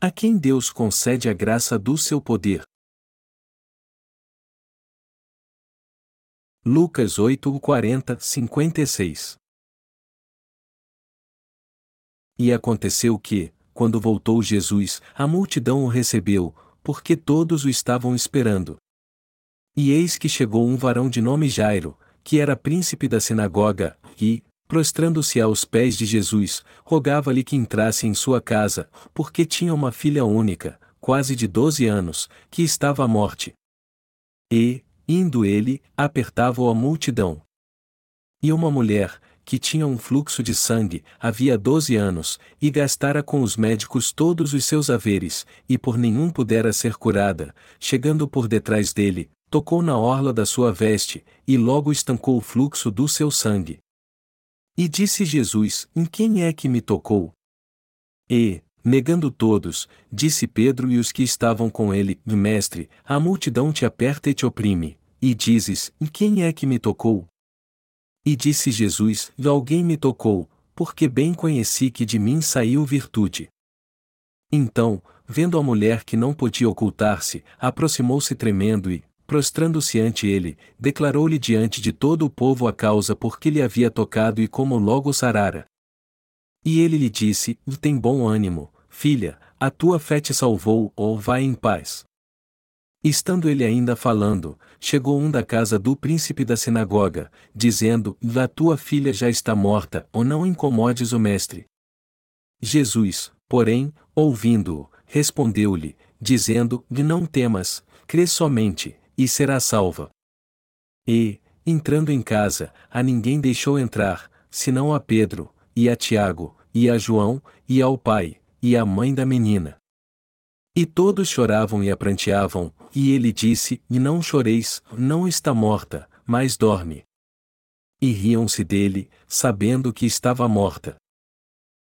A quem Deus concede a graça do seu poder. Lucas 8, 40, 56 E aconteceu que, quando voltou Jesus, a multidão o recebeu, porque todos o estavam esperando. E eis que chegou um varão de nome Jairo, que era príncipe da sinagoga, e, prostrando-se aos pés de Jesus, rogava-lhe que entrasse em sua casa, porque tinha uma filha única, quase de doze anos, que estava à morte. E, indo ele, apertava-o a multidão. E uma mulher, que tinha um fluxo de sangue, havia doze anos, e gastara com os médicos todos os seus haveres, e por nenhum pudera ser curada, chegando por detrás dele, tocou na orla da sua veste, e logo estancou o fluxo do seu sangue. E disse Jesus: Em quem é que me tocou? E, negando todos, disse Pedro e os que estavam com ele: Mestre, a multidão te aperta e te oprime, e dizes: Em quem é que me tocou? E disse Jesus: Alguém me tocou, porque bem conheci que de mim saiu virtude. Então, vendo a mulher que não podia ocultar-se, aproximou-se tremendo e, prostrando-se ante ele, declarou-lhe diante de todo o povo a causa por que lhe havia tocado e como logo sarara. E ele lhe disse: Tem bom ânimo, filha, a tua fé te salvou, ou vai em paz. Estando ele ainda falando, chegou um da casa do príncipe da sinagoga, dizendo: A tua filha já está morta, ou não incomodes o mestre. Jesus, porém, ouvindo-o, respondeu-lhe, dizendo: Não temas, crê somente, e será salva. E, entrando em casa, a ninguém deixou entrar, senão a Pedro, e a Tiago, e a João, e ao pai, e à mãe da menina. E todos choravam e apranteavam, e ele disse: E não choreis, não está morta, mas dorme. E riam-se dele, sabendo que estava morta.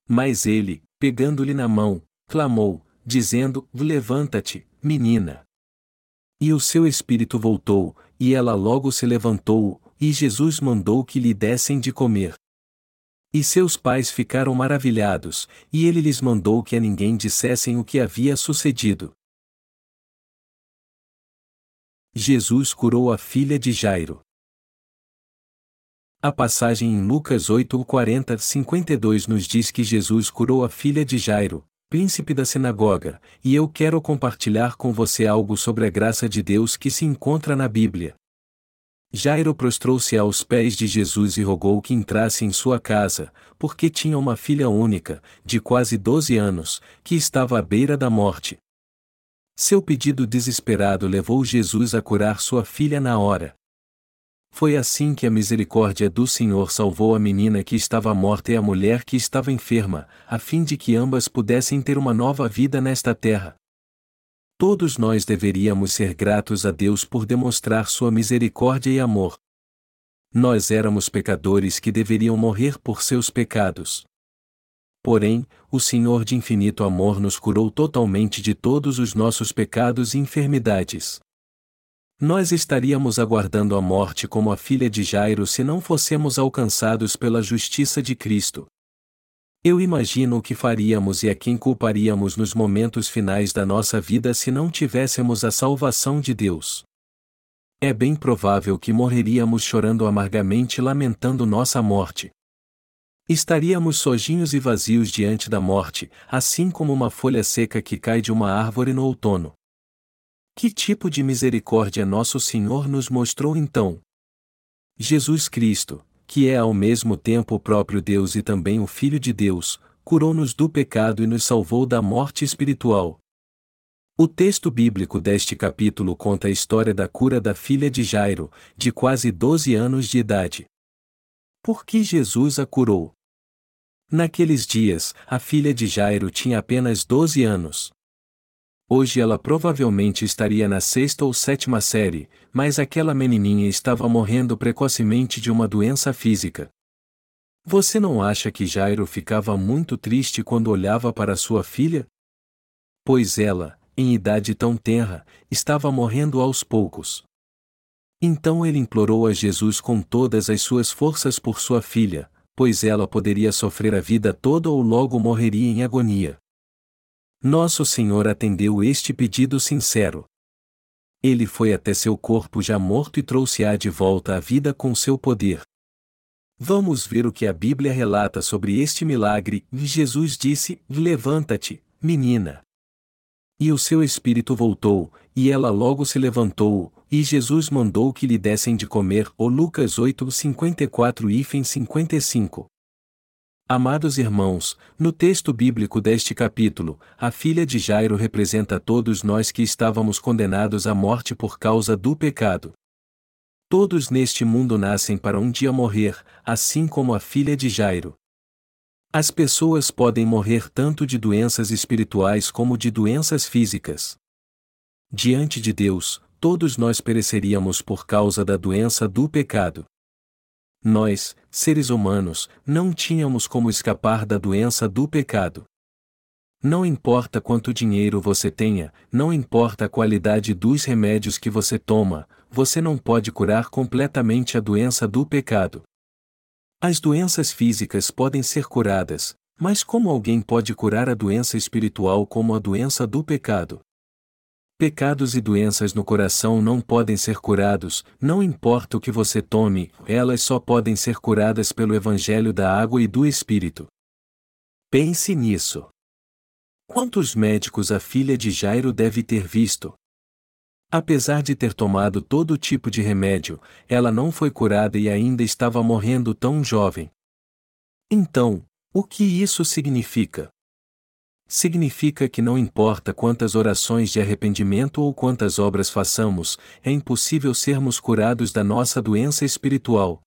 Mas ele, pegando-lhe na mão, clamou, dizendo: Levanta-te, menina. E o seu espírito voltou, e ela logo se levantou, e Jesus mandou que lhe dessem de comer. E seus pais ficaram maravilhados, e ele lhes mandou que a ninguém dissessem o que havia sucedido. Jesus curou a filha de Jairo. A passagem em Lucas 8, 40, 52 nos diz que Jesus curou a filha de Jairo, príncipe da sinagoga, e eu quero compartilhar com você algo sobre a graça de Deus que se encontra na Bíblia. Jairo prostrou-se aos pés de Jesus e rogou que entrasse em sua casa, porque tinha uma filha única, de quase doze anos, que estava à beira da morte. Seu pedido desesperado levou Jesus a curar sua filha na hora. Foi assim que a misericórdia do Senhor salvou a menina que estava morta e a mulher que estava enferma, a fim de que ambas pudessem ter uma nova vida nesta terra. Todos nós deveríamos ser gratos a Deus por demonstrar sua misericórdia e amor. Nós éramos pecadores que deveriam morrer por seus pecados. Porém, o Senhor de infinito amor nos curou totalmente de todos os nossos pecados e enfermidades. Nós estaríamos aguardando a morte como a filha de Jairo se não fossemos alcançados pela justiça de Cristo. Eu imagino o que faríamos e a quem culparíamos nos momentos finais da nossa vida se não tivéssemos a salvação de Deus. É bem provável que morreríamos chorando amargamente lamentando nossa morte. Estaríamos sojinhos e vazios diante da morte, assim como uma folha seca que cai de uma árvore no outono. Que tipo de misericórdia nosso Senhor nos mostrou então? Jesus Cristo, que é ao mesmo tempo o próprio Deus e também o Filho de Deus, curou-nos do pecado e nos salvou da morte espiritual. O texto bíblico deste capítulo conta a história da cura da filha de Jairo, de quase 12 anos de idade. Por que Jesus a curou? Naqueles dias, a filha de Jairo tinha apenas 12 anos. Hoje ela provavelmente estaria na sexta ou sétima série, mas aquela menininha estava morrendo precocemente de uma doença física. Você não acha que Jairo ficava muito triste quando olhava para sua filha? Pois ela, em idade tão tenra, estava morrendo aos poucos. Então ele implorou a Jesus com todas as suas forças por sua filha, pois ela poderia sofrer a vida toda ou logo morreria em agonia. Nosso Senhor atendeu este pedido sincero. Ele foi até seu corpo já morto e trouxe-a de volta à vida com seu poder. Vamos ver o que a Bíblia relata sobre este milagre. Jesus disse: Levanta-te, menina. E o seu espírito voltou, e ela logo se levantou, e Jesus mandou que lhe dessem de comer. O Lucas 8, 54 e 55. Amados irmãos, no texto bíblico deste capítulo, a filha de Jairo representa todos nós que estávamos condenados à morte por causa do pecado. Todos neste mundo nascem para um dia morrer, assim como a filha de Jairo. As pessoas podem morrer tanto de doenças espirituais como de doenças físicas. Diante de Deus, todos nós pereceríamos por causa da doença do pecado. Nós, seres humanos, não tínhamos como escapar da doença do pecado. Não importa quanto dinheiro você tenha, não importa a qualidade dos remédios que você toma, você não pode curar completamente a doença do pecado. As doenças físicas podem ser curadas, mas como alguém pode curar a doença espiritual como a doença do pecado? Pecados e doenças no coração não podem ser curados, não importa o que você tome, elas só podem ser curadas pelo Evangelho da água e do Espírito. Pense nisso. Quantos médicos a filha de Jairo deve ter visto? Apesar de ter tomado todo tipo de remédio, ela não foi curada e ainda estava morrendo tão jovem. Então, o que isso significa? Significa que não importa quantas orações de arrependimento ou quantas obras façamos, é impossível sermos curados da nossa doença espiritual.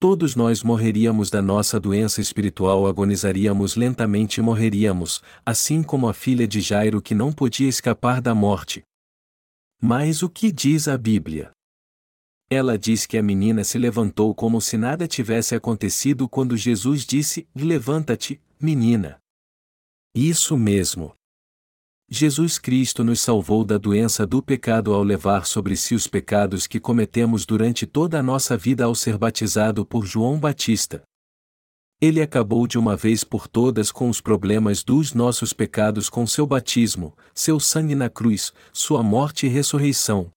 Todos nós morreríamos da nossa doença espiritual, agonizaríamos lentamente e morreríamos, assim como a filha de Jairo que não podia escapar da morte. Mas o que diz a Bíblia? Ela diz que a menina se levantou como se nada tivesse acontecido quando Jesus disse: Levanta-te, menina. Isso mesmo. Jesus Cristo nos salvou da doença do pecado ao levar sobre si os pecados que cometemos durante toda a nossa vida ao ser batizado por João Batista. Ele acabou de uma vez por todas com os problemas dos nossos pecados com seu batismo, seu sangue na cruz, sua morte e ressurreição.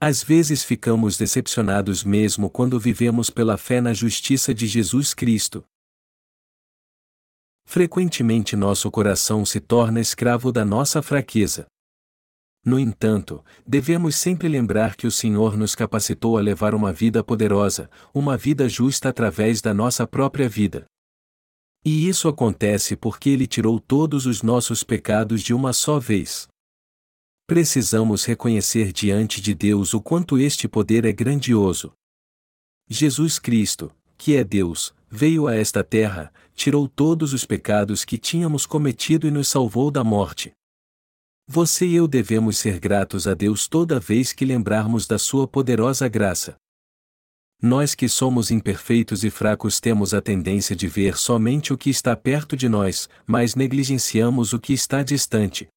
Às vezes ficamos decepcionados mesmo quando vivemos pela fé na justiça de Jesus Cristo. Frequentemente nosso coração se torna escravo da nossa fraqueza. No entanto, devemos sempre lembrar que o Senhor nos capacitou a levar uma vida poderosa, uma vida justa através da nossa própria vida. E isso acontece porque Ele tirou todos os nossos pecados de uma só vez. Precisamos reconhecer diante de Deus o quanto este poder é grandioso. Jesus Cristo, que é Deus, veio a esta terra, tirou todos os pecados que tínhamos cometido e nos salvou da morte. Você e eu devemos ser gratos a Deus toda vez que lembrarmos da Sua poderosa graça. Nós que somos imperfeitos e fracos temos a tendência de ver somente o que está perto de nós, mas negligenciamos o que está distante.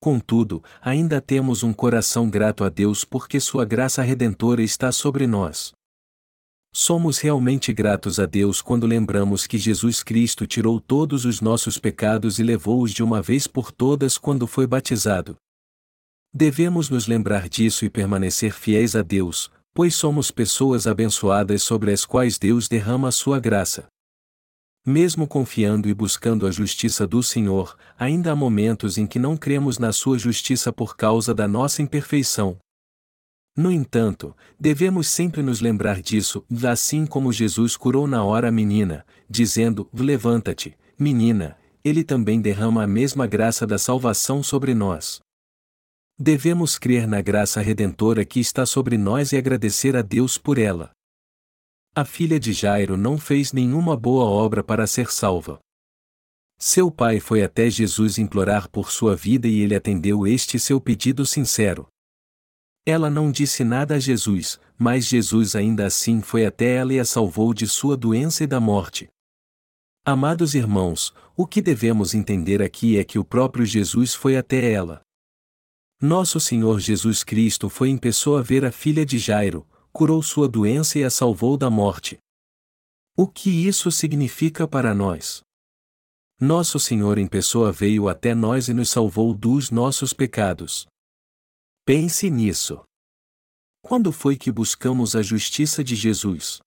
Contudo, ainda temos um coração grato a Deus porque Sua graça redentora está sobre nós. Somos realmente gratos a Deus quando lembramos que Jesus Cristo tirou todos os nossos pecados e levou-os de uma vez por todas quando foi batizado. Devemos nos lembrar disso e permanecer fiéis a Deus, pois somos pessoas abençoadas sobre as quais Deus derrama a sua graça. Mesmo confiando e buscando a justiça do Senhor, ainda há momentos em que não cremos na sua justiça por causa da nossa imperfeição. No entanto, devemos sempre nos lembrar disso, assim como Jesus curou na hora a menina, dizendo: Levanta-te, menina, ele também derrama a mesma graça da salvação sobre nós. Devemos crer na graça redentora que está sobre nós e agradecer a Deus por ela. A filha de Jairo não fez nenhuma boa obra para ser salva. Seu pai foi até Jesus implorar por sua vida e ele atendeu este seu pedido sincero. Ela não disse nada a Jesus, mas Jesus ainda assim foi até ela e a salvou de sua doença e da morte. Amados irmãos, o que devemos entender aqui é que o próprio Jesus foi até ela. Nosso Senhor Jesus Cristo foi em pessoa ver a filha de Jairo, curou sua doença e a salvou da morte. O que isso significa para nós? Nosso Senhor em pessoa veio até nós e nos salvou dos nossos pecados. Pense nisso. Quando foi que buscamos a justiça de Jesus?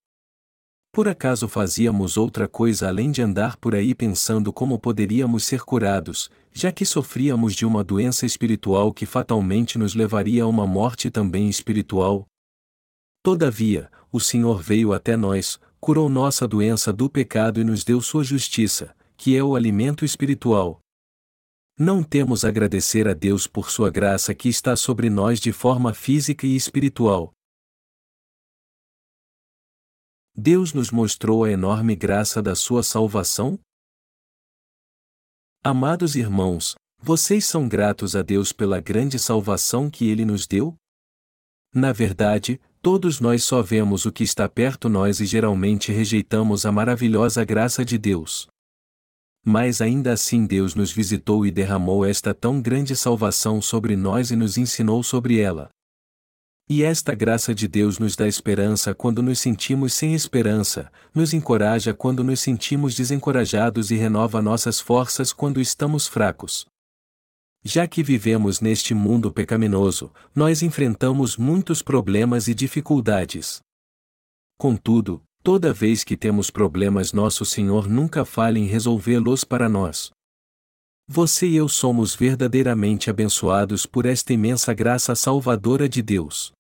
Por acaso fazíamos outra coisa além de andar por aí pensando como poderíamos ser curados, já que sofríamos de uma doença espiritual que fatalmente nos levaria a uma morte também espiritual? Todavia, o Senhor veio até nós, curou nossa doença do pecado e nos deu sua justiça, que é o alimento espiritual. Não temos a agradecer a Deus por sua graça que está sobre nós de forma física e espiritual. Deus nos mostrou a enorme graça da sua salvação? Amados irmãos, vocês são gratos a Deus pela grande salvação que ele nos deu? Na verdade, todos nós só vemos o que está perto nós e geralmente rejeitamos a maravilhosa graça de Deus. Mas ainda assim Deus nos visitou e derramou esta tão grande salvação sobre nós e nos ensinou sobre ela. E esta graça de Deus nos dá esperança quando nos sentimos sem esperança, nos encoraja quando nos sentimos desencorajados e renova nossas forças quando estamos fracos. Já que vivemos neste mundo pecaminoso, nós enfrentamos muitos problemas e dificuldades. Contudo, toda vez que temos problemas, nosso Senhor nunca falha em resolvê-los para nós. Você e eu somos verdadeiramente abençoados por esta imensa graça salvadora de Deus.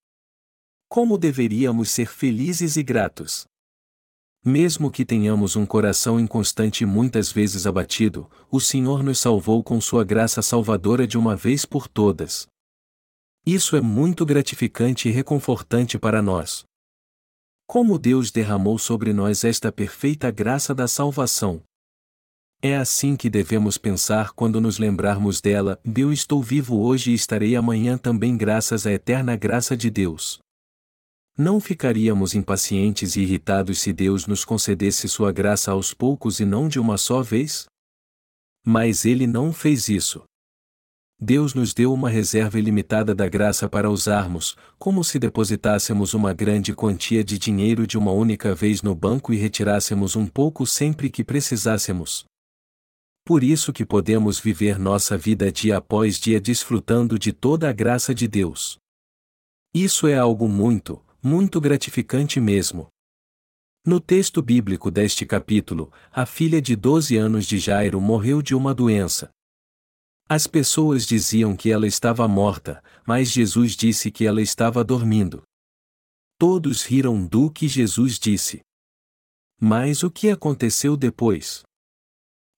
Como deveríamos ser felizes e gratos? Mesmo que tenhamos um coração inconstante e muitas vezes abatido, o Senhor nos salvou com sua graça salvadora de uma vez por todas. Isso é muito gratificante e reconfortante para nós. Como Deus derramou sobre nós esta perfeita graça da salvação. É assim que devemos pensar quando nos lembrarmos dela: eu estou vivo hoje e estarei amanhã também, graças à eterna graça de Deus. Não ficaríamos impacientes e irritados se Deus nos concedesse sua graça aos poucos e não de uma só vez? Mas ele não fez isso. Deus nos deu uma reserva ilimitada da graça para usarmos, como se depositássemos uma grande quantia de dinheiro de uma única vez no banco e retirássemos um pouco sempre que precisássemos. Por isso que podemos viver nossa vida dia após dia desfrutando de toda a graça de Deus. Isso é algo muito, muito gratificante mesmo. No texto bíblico deste capítulo, a filha de 12 anos de Jairo morreu de uma doença, as pessoas diziam que ela estava morta, mas Jesus disse que ela estava dormindo. Todos riram do que Jesus disse. Mas o que aconteceu depois?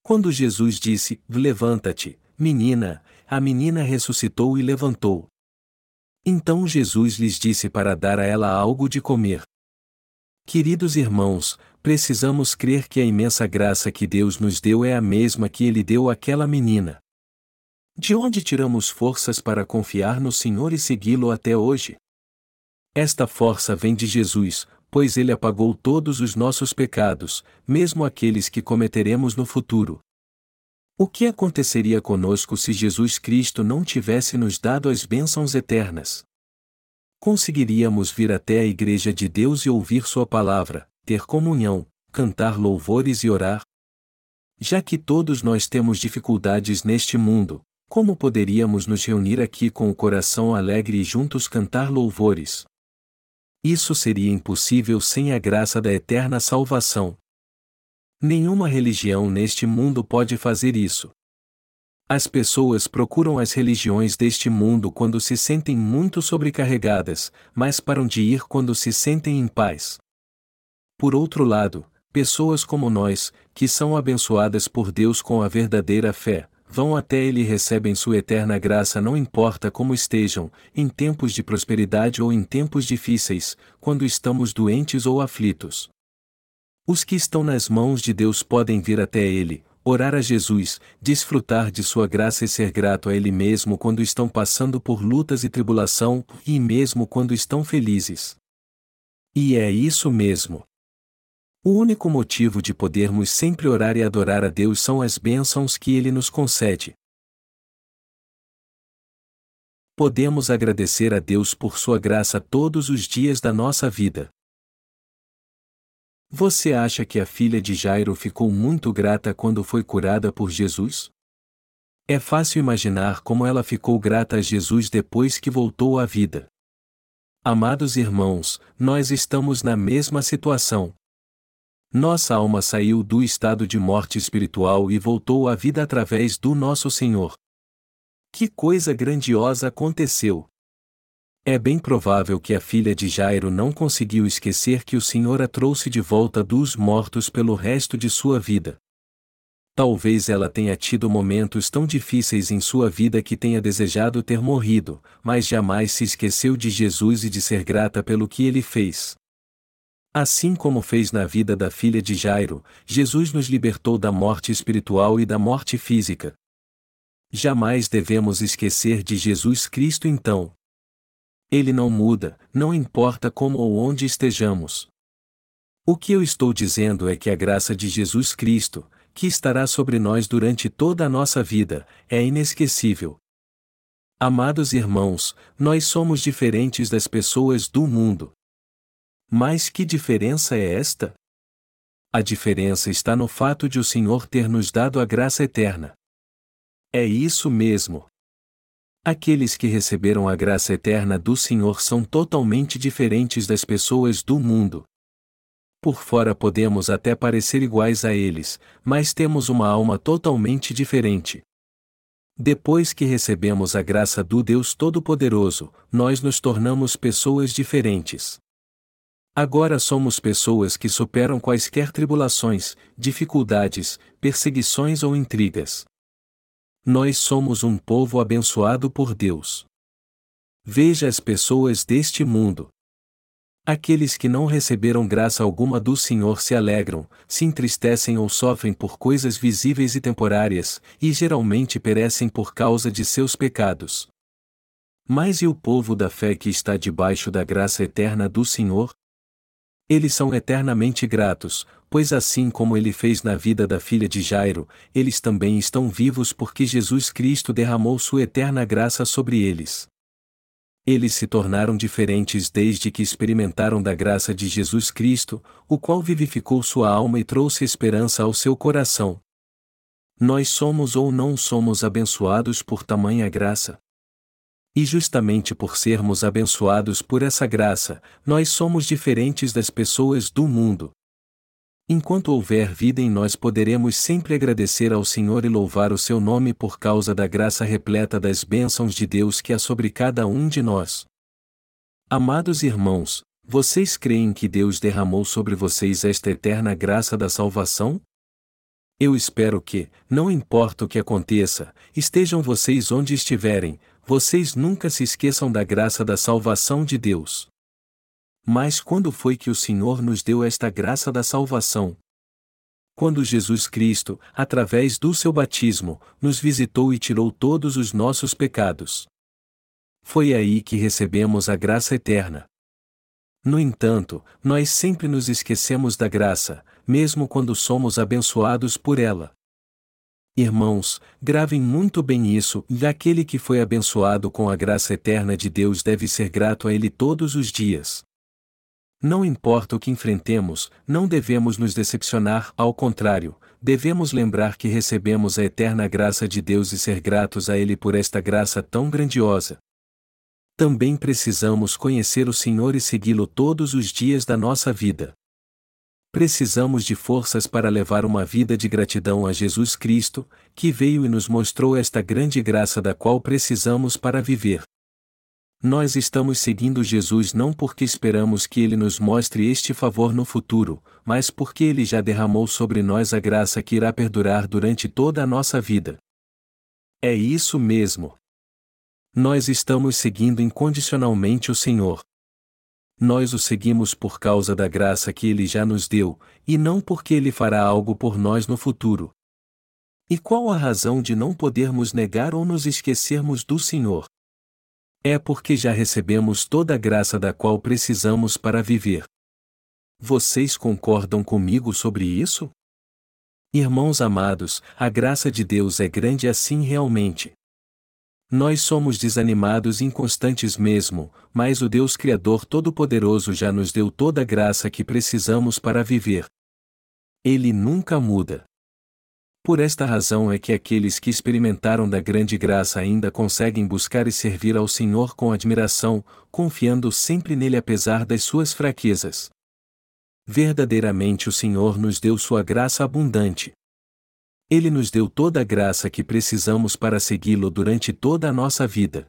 Quando Jesus disse: Levanta-te, menina, a menina ressuscitou e levantou. Então Jesus lhes disse para dar a ela algo de comer. Queridos irmãos, precisamos crer que a imensa graça que Deus nos deu é a mesma que Ele deu àquela menina. De onde tiramos forças para confiar no Senhor e segui-lo até hoje? Esta força vem de Jesus, pois ele apagou todos os nossos pecados, mesmo aqueles que cometeremos no futuro. O que aconteceria conosco se Jesus Cristo não tivesse nos dado as bênçãos eternas? Conseguiríamos vir até a Igreja de Deus e ouvir Sua palavra, ter comunhão, cantar louvores e orar? Já que todos nós temos dificuldades neste mundo, como poderíamos nos reunir aqui com o coração alegre e juntos cantar louvores? Isso seria impossível sem a graça da eterna salvação. Nenhuma religião neste mundo pode fazer isso. As pessoas procuram as religiões deste mundo quando se sentem muito sobrecarregadas, mas param de ir quando se sentem em paz. Por outro lado, pessoas como nós, que são abençoadas por Deus com a verdadeira fé, vão até Ele e recebem sua eterna graça não importa como estejam, em tempos de prosperidade ou em tempos difíceis, quando estamos doentes ou aflitos. Os que estão nas mãos de Deus podem vir até Ele, orar a Jesus, desfrutar de sua graça e ser grato a Ele mesmo quando estão passando por lutas e tribulação, e mesmo quando estão felizes. E é isso mesmo. O único motivo de podermos sempre orar e adorar a Deus são as bênçãos que Ele nos concede. Podemos agradecer a Deus por Sua graça todos os dias da nossa vida. Você acha que a filha de Jairo ficou muito grata quando foi curada por Jesus? É fácil imaginar como ela ficou grata a Jesus depois que voltou à vida. Amados irmãos, nós estamos na mesma situação. Nossa alma saiu do estado de morte espiritual e voltou à vida através do nosso Senhor. Que coisa grandiosa aconteceu! É bem provável que a filha de Jairo não conseguiu esquecer que o Senhor a trouxe de volta dos mortos pelo resto de sua vida. Talvez ela tenha tido momentos tão difíceis em sua vida que tenha desejado ter morrido, mas jamais se esqueceu de Jesus e de ser grata pelo que ele fez. Assim como fez na vida da filha de Jairo, Jesus nos libertou da morte espiritual e da morte física. Jamais devemos esquecer de Jesus Cristo então. Ele não muda, não importa como ou onde estejamos. O que eu estou dizendo é que a graça de Jesus Cristo, que estará sobre nós durante toda a nossa vida, é inesquecível. Amados irmãos, nós somos diferentes das pessoas do mundo. Mas que diferença é esta? A diferença está no fato de o Senhor ter nos dado a graça eterna. É isso mesmo. Aqueles que receberam a graça eterna do Senhor são totalmente diferentes das pessoas do mundo. Por fora podemos até parecer iguais a eles, mas temos uma alma totalmente diferente. Depois que recebemos a graça do Deus Todo-Poderoso, nós nos tornamos pessoas diferentes. Agora somos pessoas que superam quaisquer tribulações, dificuldades, perseguições ou intrigas. Nós somos um povo abençoado por Deus. Veja as pessoas deste mundo. Aqueles que não receberam graça alguma do Senhor se alegram, se entristecem ou sofrem por coisas visíveis e temporárias, e geralmente perecem por causa de seus pecados. Mas e o povo da fé que está debaixo da graça eterna do Senhor? Eles são eternamente gratos, pois assim como ele fez na vida da filha de Jairo, eles também estão vivos porque Jesus Cristo derramou sua eterna graça sobre eles. Eles se tornaram diferentes desde que experimentaram da graça de Jesus Cristo, o qual vivificou sua alma e trouxe esperança ao seu coração. Nós somos ou não somos abençoados por tamanha graça? E justamente por sermos abençoados por essa graça, nós somos diferentes das pessoas do mundo. Enquanto houver vida em nós, poderemos sempre agradecer ao Senhor e louvar o seu nome por causa da graça repleta das bênçãos de Deus que há sobre cada um de nós. Amados irmãos, vocês creem que Deus derramou sobre vocês esta eterna graça da salvação? Eu espero que, não importa o que aconteça, estejam vocês onde estiverem, vocês nunca se esqueçam da graça da salvação de Deus. Mas quando foi que o Senhor nos deu esta graça da salvação? Quando Jesus Cristo, através do seu batismo, nos visitou e tirou todos os nossos pecados. Foi aí que recebemos a graça eterna. No entanto, nós sempre nos esquecemos da graça, mesmo quando somos abençoados por ela. Irmãos, gravem muito bem isso, e aquele que foi abençoado com a graça eterna de Deus deve ser grato a Ele todos os dias. Não importa o que enfrentemos, não devemos nos decepcionar, ao contrário, devemos lembrar que recebemos a eterna graça de Deus e ser gratos a Ele por esta graça tão grandiosa. Também precisamos conhecer o Senhor e segui-lo todos os dias da nossa vida. Precisamos de forças para levar uma vida de gratidão a Jesus Cristo, que veio e nos mostrou esta grande graça da qual precisamos para viver. Nós estamos seguindo Jesus não porque esperamos que Ele nos mostre este favor no futuro, mas porque Ele já derramou sobre nós a graça que irá perdurar durante toda a nossa vida. É isso mesmo. Nós estamos seguindo incondicionalmente o Senhor. Nós o seguimos por causa da graça que Ele já nos deu, e não porque Ele fará algo por nós no futuro. E qual a razão de não podermos negar ou nos esquecermos do Senhor? É porque já recebemos toda a graça da qual precisamos para viver. Vocês concordam comigo sobre isso? Irmãos amados, a graça de Deus é grande assim realmente. Nós somos desanimados e inconstantes mesmo, mas o Deus Criador Todo-Poderoso já nos deu toda a graça que precisamos para viver. Ele nunca muda. Por esta razão é que aqueles que experimentaram da grande graça ainda conseguem buscar e servir ao Senhor com admiração, confiando sempre nele apesar das suas fraquezas. Verdadeiramente o Senhor nos deu sua graça abundante. Ele nos deu toda a graça que precisamos para segui-lo durante toda a nossa vida.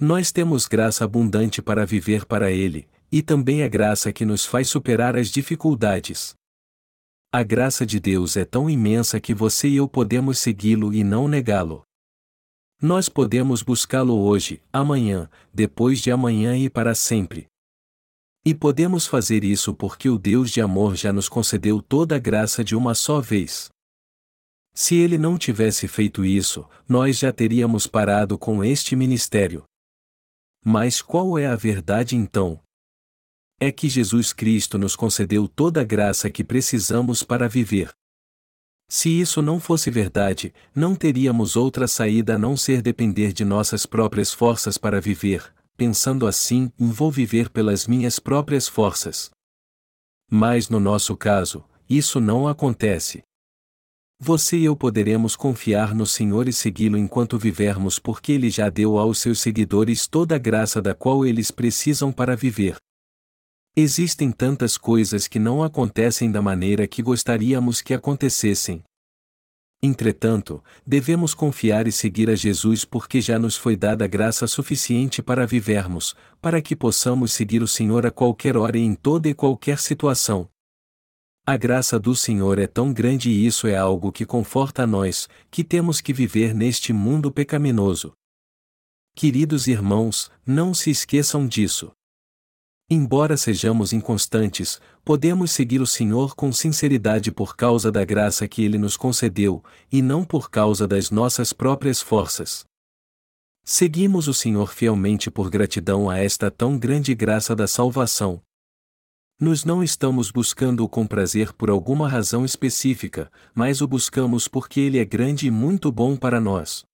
Nós temos graça abundante para viver para Ele, e também a graça que nos faz superar as dificuldades. A graça de Deus é tão imensa que você e eu podemos segui-lo e não negá-lo. Nós podemos buscá-lo hoje, amanhã, depois de amanhã e para sempre. E podemos fazer isso porque o Deus de amor já nos concedeu toda a graça de uma só vez. Se ele não tivesse feito isso, nós já teríamos parado com este ministério. Mas qual é a verdade então? É que Jesus Cristo nos concedeu toda a graça que precisamos para viver. Se isso não fosse verdade, não teríamos outra saída a não ser depender de nossas próprias forças para viver, pensando assim, vou viver pelas minhas próprias forças. Mas no nosso caso, isso não acontece. Você e eu poderemos confiar no Senhor e segui-lo enquanto vivermos porque Ele já deu aos seus seguidores toda a graça da qual eles precisam para viver. Existem tantas coisas que não acontecem da maneira que gostaríamos que acontecessem. Entretanto, devemos confiar e seguir a Jesus porque já nos foi dada graça suficiente para vivermos, para que possamos seguir o Senhor a qualquer hora e em toda e qualquer situação. A graça do Senhor é tão grande e isso é algo que conforta a nós, que temos que viver neste mundo pecaminoso. Queridos irmãos, não se esqueçam disso. Embora sejamos inconstantes, podemos seguir o Senhor com sinceridade por causa da graça que Ele nos concedeu, e não por causa das nossas próprias forças. Seguimos o Senhor fielmente por gratidão a esta tão grande graça da salvação, nós não estamos buscando-o com prazer por alguma razão específica, mas o buscamos porque ele é grande e muito bom para nós.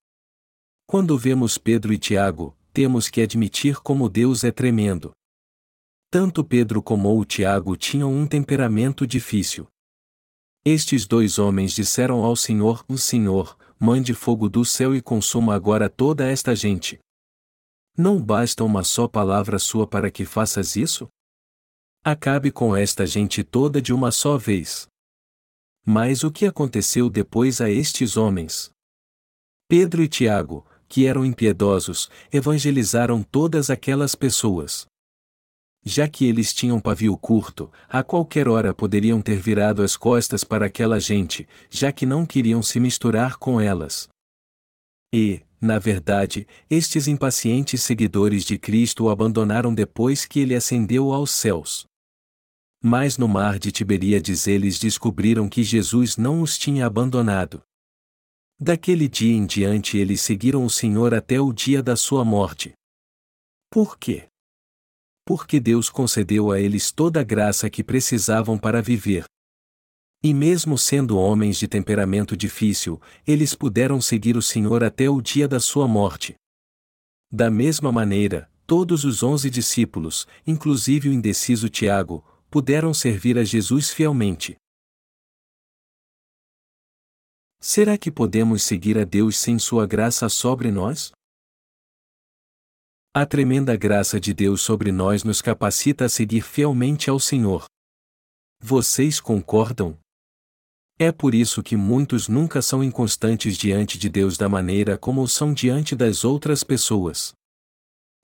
Quando vemos Pedro e Tiago, temos que admitir como Deus é tremendo. Tanto Pedro como o Tiago tinham um temperamento difícil. Estes dois homens disseram ao Senhor: O Senhor, mande fogo do céu e consuma agora toda esta gente. Não basta uma só palavra sua para que faças isso? Acabe com esta gente toda de uma só vez. Mas o que aconteceu depois a estes homens? Pedro e Tiago, que eram impiedosos, evangelizaram todas aquelas pessoas. Já que eles tinham pavio curto, a qualquer hora poderiam ter virado as costas para aquela gente, já que não queriam se misturar com elas. E, na verdade, estes impacientes seguidores de Cristo o abandonaram depois que ele ascendeu aos céus. Mas no mar de Tiberíades eles descobriram que Jesus não os tinha abandonado. Daquele dia em diante eles seguiram o Senhor até o dia da sua morte. Por quê? Porque Deus concedeu a eles toda a graça que precisavam para viver. E mesmo sendo homens de temperamento difícil, eles puderam seguir o Senhor até o dia da sua morte. Da mesma maneira, todos os onze discípulos, inclusive o indeciso Tiago, puderam servir a Jesus fielmente. Será que podemos seguir a Deus sem Sua graça sobre nós? A tremenda graça de Deus sobre nós nos capacita a seguir fielmente ao Senhor. Vocês concordam? É por isso que muitos nunca são inconstantes diante de Deus da maneira como são diante das outras pessoas.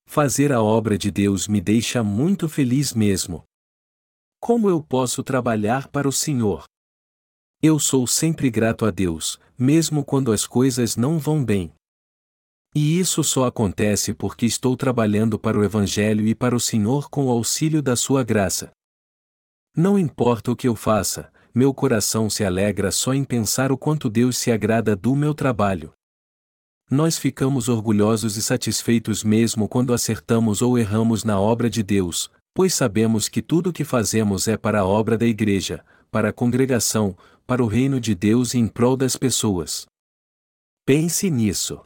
Fazer a obra de Deus me deixa muito feliz mesmo. Como eu posso trabalhar para o Senhor? Eu sou sempre grato a Deus, mesmo quando as coisas não vão bem. E isso só acontece porque estou trabalhando para o Evangelho e para o Senhor com o auxílio da Sua graça. Não importa o que eu faça, meu coração se alegra só em pensar o quanto Deus se agrada do meu trabalho. Nós ficamos orgulhosos e satisfeitos mesmo quando acertamos ou erramos na obra de Deus, pois sabemos que tudo o que fazemos é para a obra da Igreja, para a congregação, para o reino de Deus e em prol das pessoas. Pense nisso.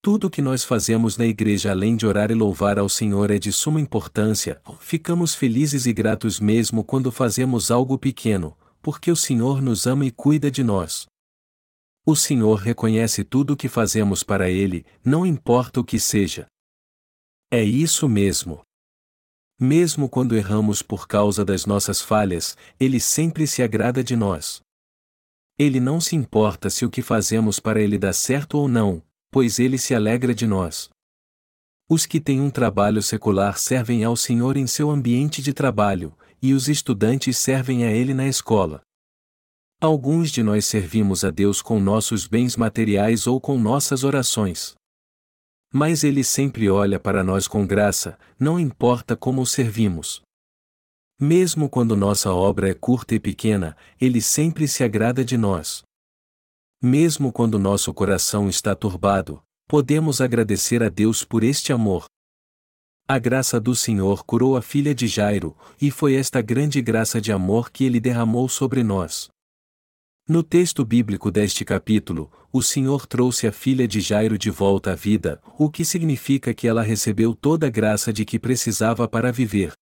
Tudo o que nós fazemos na igreja além de orar e louvar ao Senhor é de suma importância, ficamos felizes e gratos mesmo quando fazemos algo pequeno, porque o Senhor nos ama e cuida de nós. O Senhor reconhece tudo o que fazemos para Ele, não importa o que seja. É isso mesmo. Mesmo quando erramos por causa das nossas falhas, Ele sempre se agrada de nós. Ele não se importa se o que fazemos para Ele dá certo ou não, pois Ele se alegra de nós. Os que têm um trabalho secular servem ao Senhor em seu ambiente de trabalho, e os estudantes servem a Ele na escola. Alguns de nós servimos a Deus com nossos bens materiais ou com nossas orações. Mas Ele sempre olha para nós com graça, não importa como o servimos. Mesmo quando nossa obra é curta e pequena, Ele sempre se agrada de nós. Mesmo quando nosso coração está turbado, podemos agradecer a Deus por este amor. A graça do Senhor curou a filha de Jairo, e foi esta grande graça de amor que ele derramou sobre nós. No texto bíblico deste capítulo, o Senhor trouxe a filha de Jairo de volta à vida, o que significa que ela recebeu toda a graça de que precisava para viver.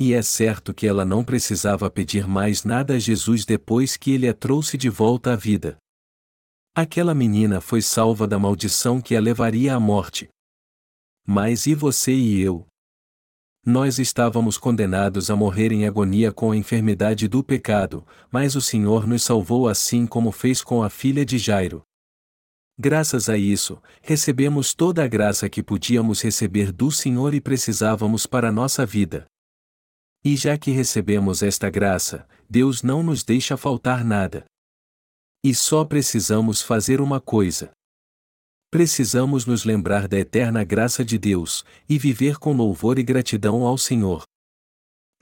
E é certo que ela não precisava pedir mais nada a Jesus depois que ele a trouxe de volta à vida. Aquela menina foi salva da maldição que a levaria à morte. Mas e você e eu? Nós estávamos condenados a morrer em agonia com a enfermidade do pecado, mas o Senhor nos salvou assim como fez com a filha de Jairo. Graças a isso, recebemos toda a graça que podíamos receber do Senhor e precisávamos para a nossa vida. E já que recebemos esta graça, Deus não nos deixa faltar nada. E só precisamos fazer uma coisa precisamos nos lembrar da eterna graça de Deus, e viver com louvor e gratidão ao Senhor.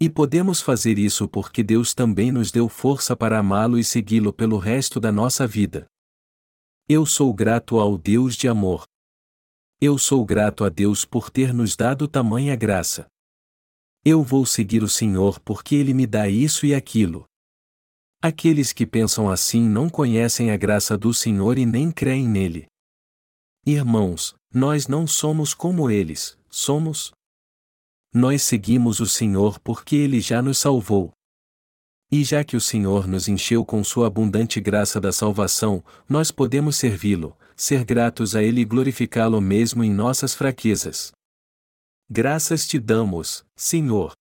E podemos fazer isso porque Deus também nos deu força para amá-lo e segui-lo pelo resto da nossa vida. Eu sou grato ao Deus de amor. Eu sou grato a Deus por ter nos dado tamanha graça. Eu vou seguir o Senhor porque Ele me dá isso e aquilo. Aqueles que pensam assim não conhecem a graça do Senhor e nem creem nele. Irmãos, nós não somos como eles, somos. Nós seguimos o Senhor porque Ele já nos salvou. E já que o Senhor nos encheu com Sua abundante graça da salvação, nós podemos servi-lo, ser gratos a Ele e glorificá-lo mesmo em nossas fraquezas. Graças te damos, Senhor.